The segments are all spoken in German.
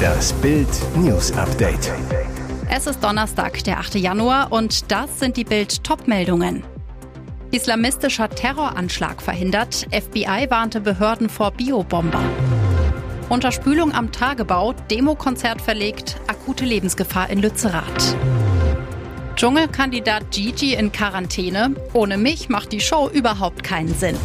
Das Bild News Update. Es ist Donnerstag, der 8. Januar und das sind die Bild Topmeldungen. Islamistischer Terroranschlag verhindert. FBI warnte Behörden vor Biobomber. Unterspülung am Tagebau, Demokonzert verlegt, akute Lebensgefahr in Lützerath. Dschungelkandidat Gigi in Quarantäne. Ohne mich macht die Show überhaupt keinen Sinn.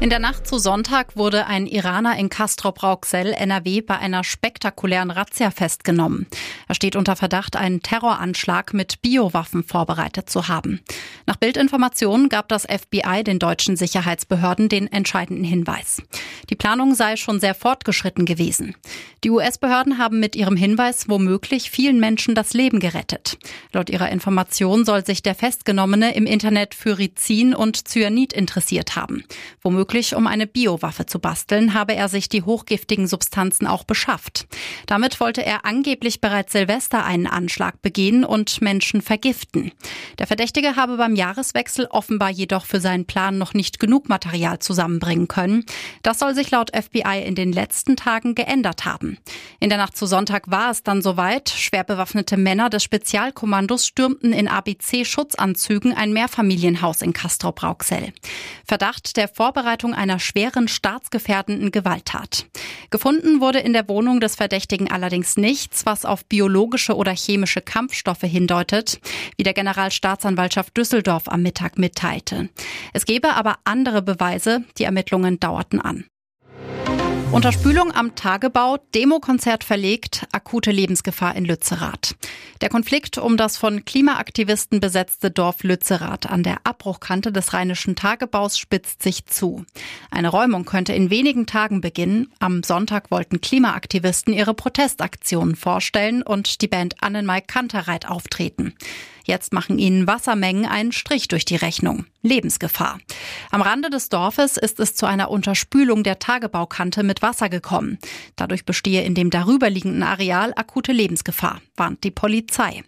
In der Nacht zu Sonntag wurde ein Iraner in Castrop-Rauxel, NRW, bei einer spektakulären Razzia festgenommen. Er steht unter Verdacht, einen Terroranschlag mit Biowaffen vorbereitet zu haben. Nach Bildinformationen gab das FBI den deutschen Sicherheitsbehörden den entscheidenden Hinweis. Die Planung sei schon sehr fortgeschritten gewesen. Die US-Behörden haben mit ihrem Hinweis womöglich vielen Menschen das Leben gerettet. Laut ihrer Information soll sich der Festgenommene im Internet für Rizin und Cyanid interessiert haben. Womöglich Womöglich um eine Biowaffe zu basteln, habe er sich die hochgiftigen Substanzen auch beschafft. Damit wollte er angeblich bereits Silvester einen Anschlag begehen und Menschen vergiften. Der Verdächtige habe beim Jahreswechsel offenbar jedoch für seinen Plan noch nicht genug Material zusammenbringen können. Das soll sich laut FBI in den letzten Tagen geändert haben. In der Nacht zu Sonntag war es dann soweit. Schwer bewaffnete Männer des Spezialkommandos stürmten in ABC-Schutzanzügen ein Mehrfamilienhaus in Castrop-Rauxel. Verdacht der Vorbereitung einer schweren staatsgefährdenden Gewalttat. Gefunden wurde in der Wohnung des Verdächtigen allerdings nichts, was auf biologische oder chemische Kampfstoffe hindeutet, wie der Generalstaatsanwaltschaft Düsseldorf am Mittag mitteilte. Es gebe aber andere Beweise, die Ermittlungen dauerten an. Unterspülung am Tagebau, Demokonzert verlegt, akute Lebensgefahr in Lützerath. Der Konflikt um das von Klimaaktivisten besetzte Dorf Lützerath an der Abbruchkante des rheinischen Tagebaus spitzt sich zu. Eine Räumung könnte in wenigen Tagen beginnen. Am Sonntag wollten Klimaaktivisten ihre Protestaktionen vorstellen und die Band Annenmai Kantereit auftreten. Jetzt machen ihnen Wassermengen einen Strich durch die Rechnung. Lebensgefahr. Am Rande des Dorfes ist es zu einer Unterspülung der Tagebaukante mit Wasser gekommen. Dadurch bestehe in dem darüberliegenden Areal akute Lebensgefahr, warnt die Polizei.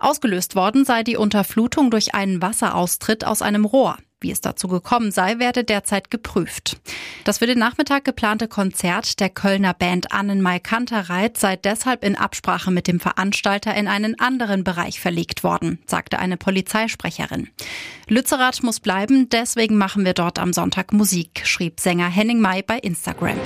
Ausgelöst worden sei die Unterflutung durch einen Wasseraustritt aus einem Rohr. Wie es dazu gekommen sei, werde derzeit geprüft. Das für den Nachmittag geplante Konzert der Kölner Band Annenmai Kantereit sei deshalb in Absprache mit dem Veranstalter in einen anderen Bereich verlegt worden, sagte eine Polizeisprecherin. Lützerath muss bleiben, deswegen machen wir dort am Sonntag Musik, schrieb Sänger Henning May bei Instagram.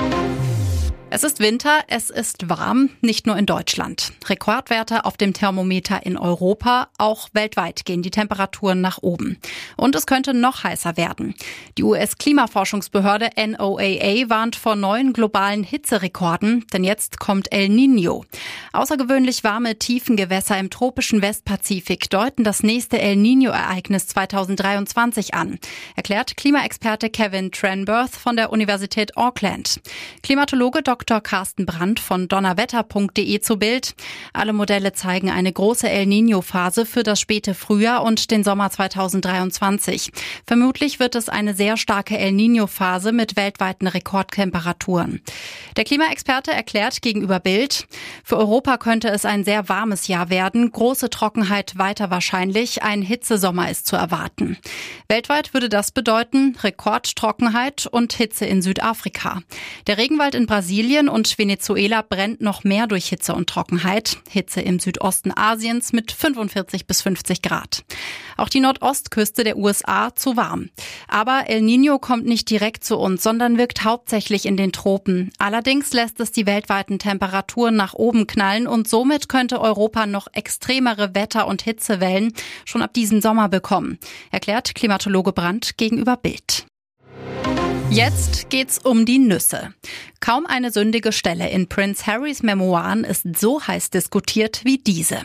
Es ist Winter, es ist warm, nicht nur in Deutschland. Rekordwerte auf dem Thermometer in Europa, auch weltweit gehen die Temperaturen nach oben. Und es könnte noch heißer werden. Die US-Klimaforschungsbehörde NOAA warnt vor neuen globalen Hitzerekorden, denn jetzt kommt El Nino. Außergewöhnlich warme Tiefengewässer im tropischen Westpazifik deuten das nächste El Nino-Ereignis 2023 an, erklärt Klimaexperte Kevin Trenberth von der Universität Auckland. Klimatologe Dr. Dr. Carsten Brandt von donnerwetter.de zu Bild. Alle Modelle zeigen eine große El Nino-Phase für das späte Frühjahr und den Sommer 2023. Vermutlich wird es eine sehr starke El Nino-Phase mit weltweiten Rekordtemperaturen. Der Klimaexperte erklärt gegenüber Bild, für Europa könnte es ein sehr warmes Jahr werden, große Trockenheit weiter wahrscheinlich, ein Hitzesommer ist zu erwarten. Weltweit würde das bedeuten Rekordtrockenheit und Hitze in Südafrika. Der Regenwald in Brasilien Brasilien und Venezuela brennt noch mehr durch Hitze und Trockenheit. Hitze im Südosten Asiens mit 45 bis 50 Grad. Auch die Nordostküste der USA zu warm. Aber El Nino kommt nicht direkt zu uns, sondern wirkt hauptsächlich in den Tropen. Allerdings lässt es die weltweiten Temperaturen nach oben knallen und somit könnte Europa noch extremere Wetter- und Hitzewellen schon ab diesem Sommer bekommen, erklärt Klimatologe Brandt gegenüber Bild. Jetzt geht's um die Nüsse. Kaum eine sündige Stelle in Prince Harrys Memoiren ist so heiß diskutiert wie diese.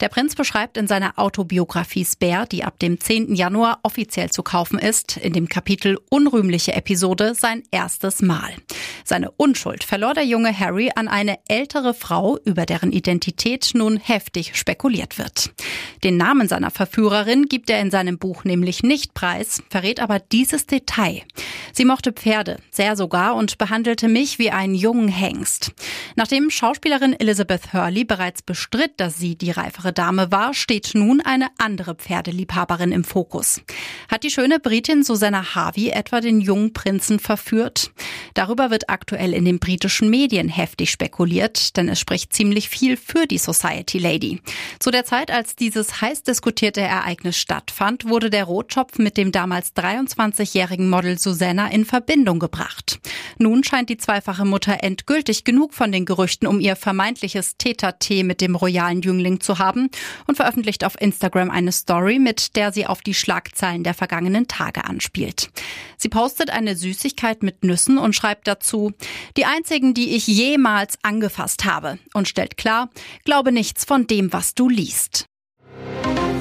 Der Prinz beschreibt in seiner Autobiografie Spare, die ab dem 10. Januar offiziell zu kaufen ist, in dem Kapitel Unrühmliche Episode sein erstes Mal. Seine Unschuld verlor der junge Harry an eine ältere Frau, über deren Identität nun heftig spekuliert wird. Den Namen seiner Verführerin gibt er in seinem Buch nämlich nicht preis, verrät aber dieses Detail. Sie mochte Pferde, sehr sogar, und behandelte mich wie einen jungen Hengst. Nachdem Schauspielerin Elizabeth Hurley bereits bestritt, dass sie die reifere Dame war, steht nun eine andere Pferdeliebhaberin im Fokus. Hat die schöne Britin Susanna Harvey etwa den jungen Prinzen verführt? Darüber wird aktuell in den britischen Medien heftig spekuliert, denn es spricht ziemlich viel für die Society Lady. Zu der Zeit, als dieses heiß diskutierte Ereignis stattfand, wurde der Rotschopf mit dem damals 23-jährigen Model Susanna in Verbindung gebracht. Nun scheint die zweifache Mutter endgültig genug von den Gerüchten um ihr vermeintliches Täter-Tee mit dem royalen Jüngling zu haben und veröffentlicht auf Instagram eine Story, mit der sie auf die Schlagzeilen der vergangenen Tage anspielt. Sie postet eine Süßigkeit mit Nüssen und schreibt dazu, die einzigen, die ich jemals angefasst habe und stellt klar, glaube nichts von dem, was du liest.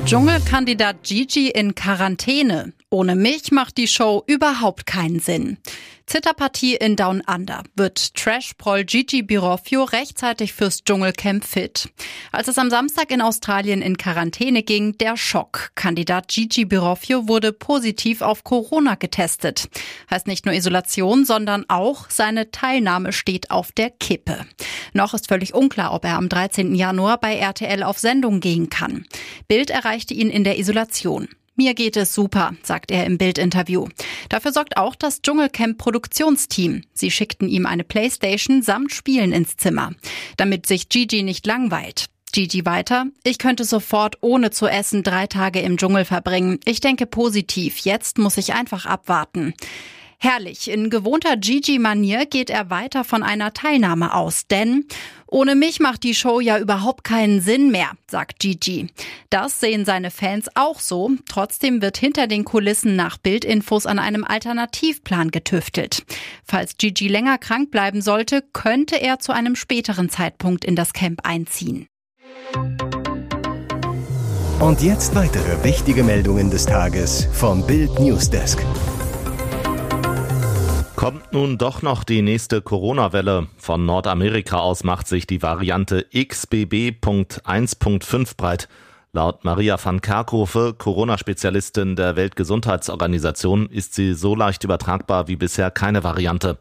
Dschungelkandidat Gigi in Quarantäne. Ohne mich macht die Show überhaupt keinen Sinn. Zitterpartie in Down Under. Wird Trash-Proll Gigi Birofio rechtzeitig fürs Dschungelcamp fit? Als es am Samstag in Australien in Quarantäne ging, der Schock. Kandidat Gigi Birofio wurde positiv auf Corona getestet. Heißt nicht nur Isolation, sondern auch seine Teilnahme steht auf der Kippe. Noch ist völlig unklar, ob er am 13. Januar bei RTL auf Sendung gehen kann. Bild erreichte ihn in der Isolation. Mir geht es super, sagt er im Bildinterview. Dafür sorgt auch das Dschungelcamp Produktionsteam. Sie schickten ihm eine Playstation samt Spielen ins Zimmer, damit sich Gigi nicht langweilt. Gigi weiter. Ich könnte sofort ohne zu essen drei Tage im Dschungel verbringen. Ich denke positiv. Jetzt muss ich einfach abwarten. Herrlich. In gewohnter Gigi-Manier geht er weiter von einer Teilnahme aus, denn ohne mich macht die Show ja überhaupt keinen Sinn mehr, sagt Gigi. Das sehen seine Fans auch so. Trotzdem wird hinter den Kulissen nach Bildinfos an einem Alternativplan getüftelt. Falls Gigi länger krank bleiben sollte, könnte er zu einem späteren Zeitpunkt in das Camp einziehen. Und jetzt weitere wichtige Meldungen des Tages vom Bild Newsdesk. Kommt nun doch noch die nächste Corona-Welle. Von Nordamerika aus macht sich die Variante XBB.1.5 breit. Laut Maria van Kerkhove, Corona-Spezialistin der Weltgesundheitsorganisation, ist sie so leicht übertragbar wie bisher keine Variante.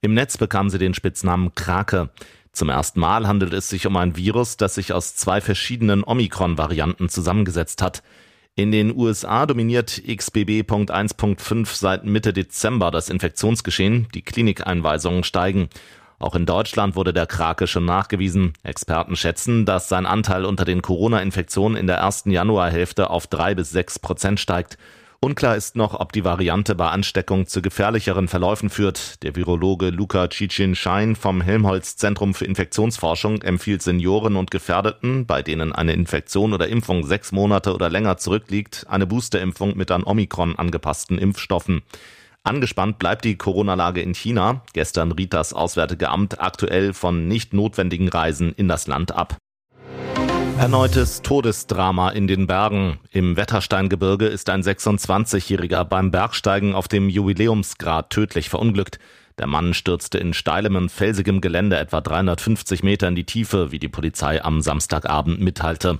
Im Netz bekam sie den Spitznamen Krake. Zum ersten Mal handelt es sich um ein Virus, das sich aus zwei verschiedenen Omikron-Varianten zusammengesetzt hat. In den USA dominiert XBB.1.5 seit Mitte Dezember das Infektionsgeschehen. Die Klinikeinweisungen steigen. Auch in Deutschland wurde der Krake schon nachgewiesen. Experten schätzen, dass sein Anteil unter den Corona-Infektionen in der ersten Januarhälfte auf drei bis sechs Prozent steigt. Unklar ist noch, ob die Variante bei Ansteckung zu gefährlicheren Verläufen führt. Der Virologe Luca Cicin-Schein vom Helmholtz Zentrum für Infektionsforschung empfiehlt Senioren und Gefährdeten, bei denen eine Infektion oder Impfung sechs Monate oder länger zurückliegt, eine Boosterimpfung mit an Omikron angepassten Impfstoffen. Angespannt bleibt die Corona-Lage in China. Gestern riet das Auswärtige Amt aktuell von nicht notwendigen Reisen in das Land ab. Erneutes Todesdrama in den Bergen. Im Wettersteingebirge ist ein 26-Jähriger beim Bergsteigen auf dem Jubiläumsgrad tödlich verunglückt. Der Mann stürzte in steilem und felsigem Gelände etwa 350 Meter in die Tiefe, wie die Polizei am Samstagabend mitteilte.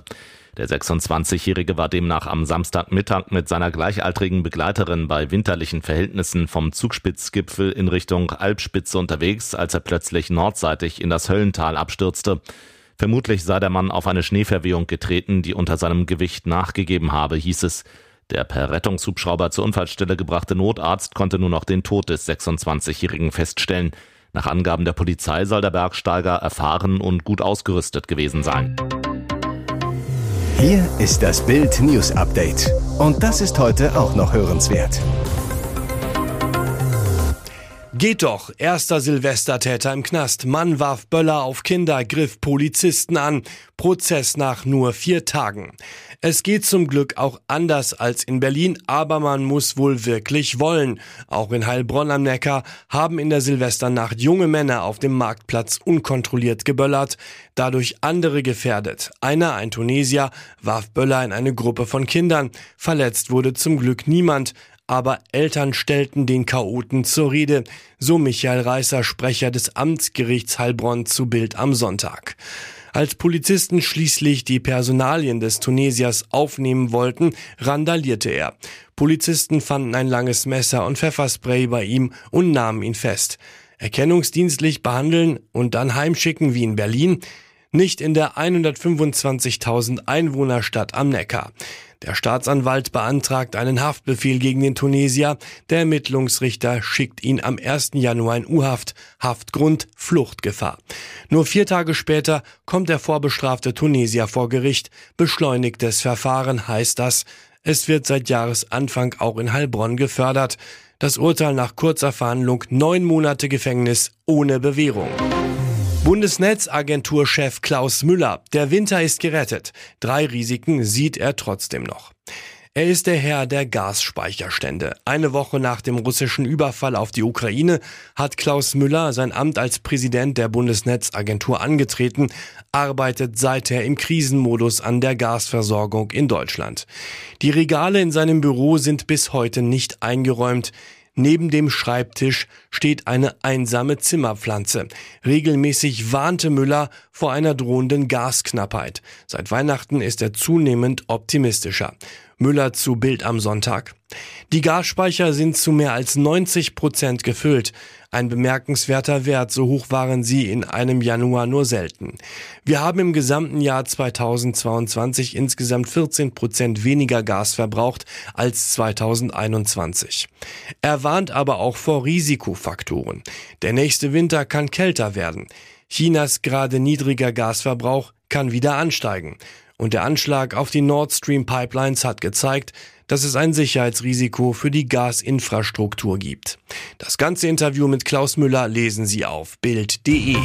Der 26-Jährige war demnach am Samstagmittag mit seiner gleichaltrigen Begleiterin bei winterlichen Verhältnissen vom Zugspitzgipfel in Richtung Alpspitze unterwegs, als er plötzlich nordseitig in das Höllental abstürzte. Vermutlich sei der Mann auf eine Schneeverwehung getreten, die unter seinem Gewicht nachgegeben habe, hieß es. Der per Rettungshubschrauber zur Unfallstelle gebrachte Notarzt konnte nur noch den Tod des 26-Jährigen feststellen. Nach Angaben der Polizei soll der Bergsteiger erfahren und gut ausgerüstet gewesen sein. Hier ist das Bild News Update. Und das ist heute auch noch hörenswert. Geht doch. Erster Silvestertäter im Knast. Mann warf Böller auf Kinder, griff Polizisten an. Prozess nach nur vier Tagen. Es geht zum Glück auch anders als in Berlin, aber man muss wohl wirklich wollen. Auch in Heilbronn am Neckar haben in der Silvesternacht junge Männer auf dem Marktplatz unkontrolliert geböllert, dadurch andere gefährdet. Einer, ein Tunesier, warf Böller in eine Gruppe von Kindern. Verletzt wurde zum Glück niemand. Aber Eltern stellten den Chaoten zur Rede, so Michael Reißer, Sprecher des Amtsgerichts Heilbronn zu Bild am Sonntag. Als Polizisten schließlich die Personalien des Tunesiers aufnehmen wollten, randalierte er. Polizisten fanden ein langes Messer und Pfefferspray bei ihm und nahmen ihn fest. Erkennungsdienstlich behandeln und dann heimschicken wie in Berlin, nicht in der 125.000 Einwohnerstadt am Neckar. Der Staatsanwalt beantragt einen Haftbefehl gegen den Tunesier. Der Ermittlungsrichter schickt ihn am 1. Januar in U-Haft. Haftgrund Fluchtgefahr. Nur vier Tage später kommt der vorbestrafte Tunesier vor Gericht. Beschleunigtes Verfahren heißt das. Es wird seit Jahresanfang auch in Heilbronn gefördert. Das Urteil nach kurzer Verhandlung neun Monate Gefängnis ohne Bewährung. Bundesnetzagenturchef Klaus Müller. Der Winter ist gerettet. Drei Risiken sieht er trotzdem noch. Er ist der Herr der Gasspeicherstände. Eine Woche nach dem russischen Überfall auf die Ukraine hat Klaus Müller sein Amt als Präsident der Bundesnetzagentur angetreten, arbeitet seither im Krisenmodus an der Gasversorgung in Deutschland. Die Regale in seinem Büro sind bis heute nicht eingeräumt. Neben dem Schreibtisch steht eine einsame Zimmerpflanze. Regelmäßig warnte Müller vor einer drohenden Gasknappheit. Seit Weihnachten ist er zunehmend optimistischer. Müller zu Bild am Sonntag. Die Gasspeicher sind zu mehr als 90 Prozent gefüllt. Ein bemerkenswerter Wert, so hoch waren sie in einem Januar nur selten. Wir haben im gesamten Jahr 2022 insgesamt 14 Prozent weniger Gas verbraucht als 2021. Er warnt aber auch vor Risikofaktoren. Der nächste Winter kann kälter werden. Chinas gerade niedriger Gasverbrauch kann wieder ansteigen. Und der Anschlag auf die Nord Stream Pipelines hat gezeigt, dass es ein Sicherheitsrisiko für die Gasinfrastruktur gibt. Das ganze Interview mit Klaus Müller lesen Sie auf Bild.de.